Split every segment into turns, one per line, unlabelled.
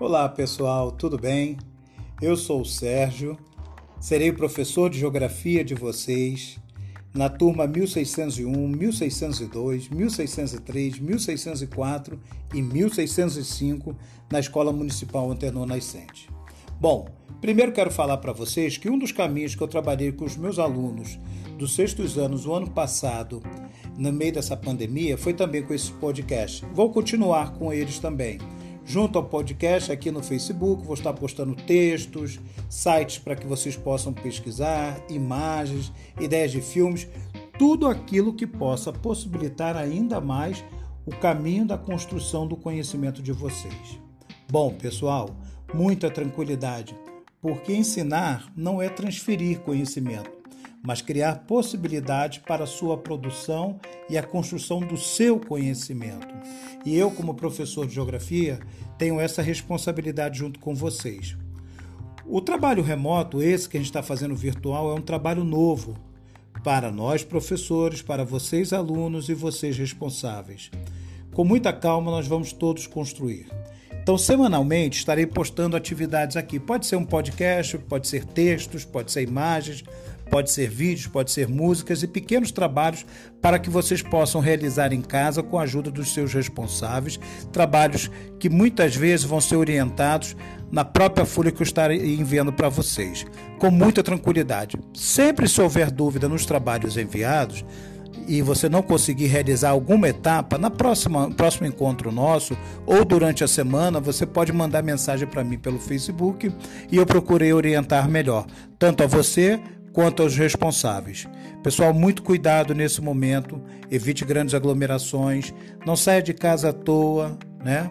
Olá pessoal, tudo bem? Eu sou o Sérgio, serei o professor de Geografia de vocês na turma 1601, 1602, 1603, 1604 e 1605 na Escola Municipal Antenor Nascente. Bom, primeiro quero falar para vocês que um dos caminhos que eu trabalhei com os meus alunos dos sextos anos o ano passado, no meio dessa pandemia, foi também com esse podcast. Vou continuar com eles também. Junto ao podcast aqui no Facebook, vou estar postando textos, sites para que vocês possam pesquisar, imagens, ideias de filmes, tudo aquilo que possa possibilitar ainda mais o caminho da construção do conhecimento de vocês. Bom, pessoal, muita tranquilidade, porque ensinar não é transferir conhecimento, mas criar possibilidades para a sua produção e a construção do seu conhecimento. E eu, como professor de geografia, tenho essa responsabilidade junto com vocês. O trabalho remoto, esse que a gente está fazendo virtual, é um trabalho novo para nós professores, para vocês alunos e vocês responsáveis. Com muita calma, nós vamos todos construir. Então, semanalmente estarei postando atividades aqui. Pode ser um podcast, pode ser textos, pode ser imagens, pode ser vídeos, pode ser músicas e pequenos trabalhos para que vocês possam realizar em casa com a ajuda dos seus responsáveis. Trabalhos que muitas vezes vão ser orientados na própria folha que eu estarei enviando para vocês, com muita tranquilidade. Sempre se houver dúvida nos trabalhos enviados, e você não conseguir realizar alguma etapa, na próxima próximo encontro nosso ou durante a semana, você pode mandar mensagem para mim pelo Facebook e eu procurei orientar melhor, tanto a você quanto aos responsáveis. Pessoal, muito cuidado nesse momento, evite grandes aglomerações, não saia de casa à toa, né?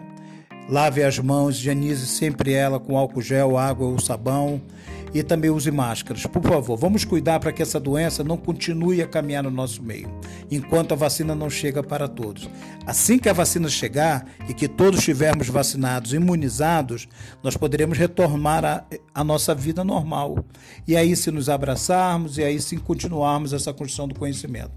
Lave as mãos, higienize sempre ela com álcool gel, água ou sabão e também use máscaras. Por favor, vamos cuidar para que essa doença não continue a caminhar no nosso meio, enquanto a vacina não chega para todos. Assim que a vacina chegar e que todos estivermos vacinados, imunizados, nós poderemos retomar a, a nossa vida normal. E aí, se nos abraçarmos e aí sim continuarmos essa construção do conhecimento.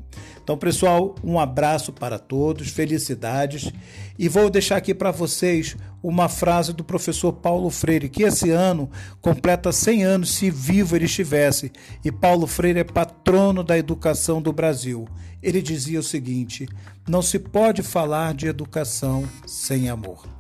Então, pessoal, um abraço para todos, felicidades. E vou deixar aqui para vocês uma frase do professor Paulo Freire, que esse ano completa 100 anos se vivo ele estivesse. E Paulo Freire é patrono da educação do Brasil. Ele dizia o seguinte: não se pode falar de educação sem amor.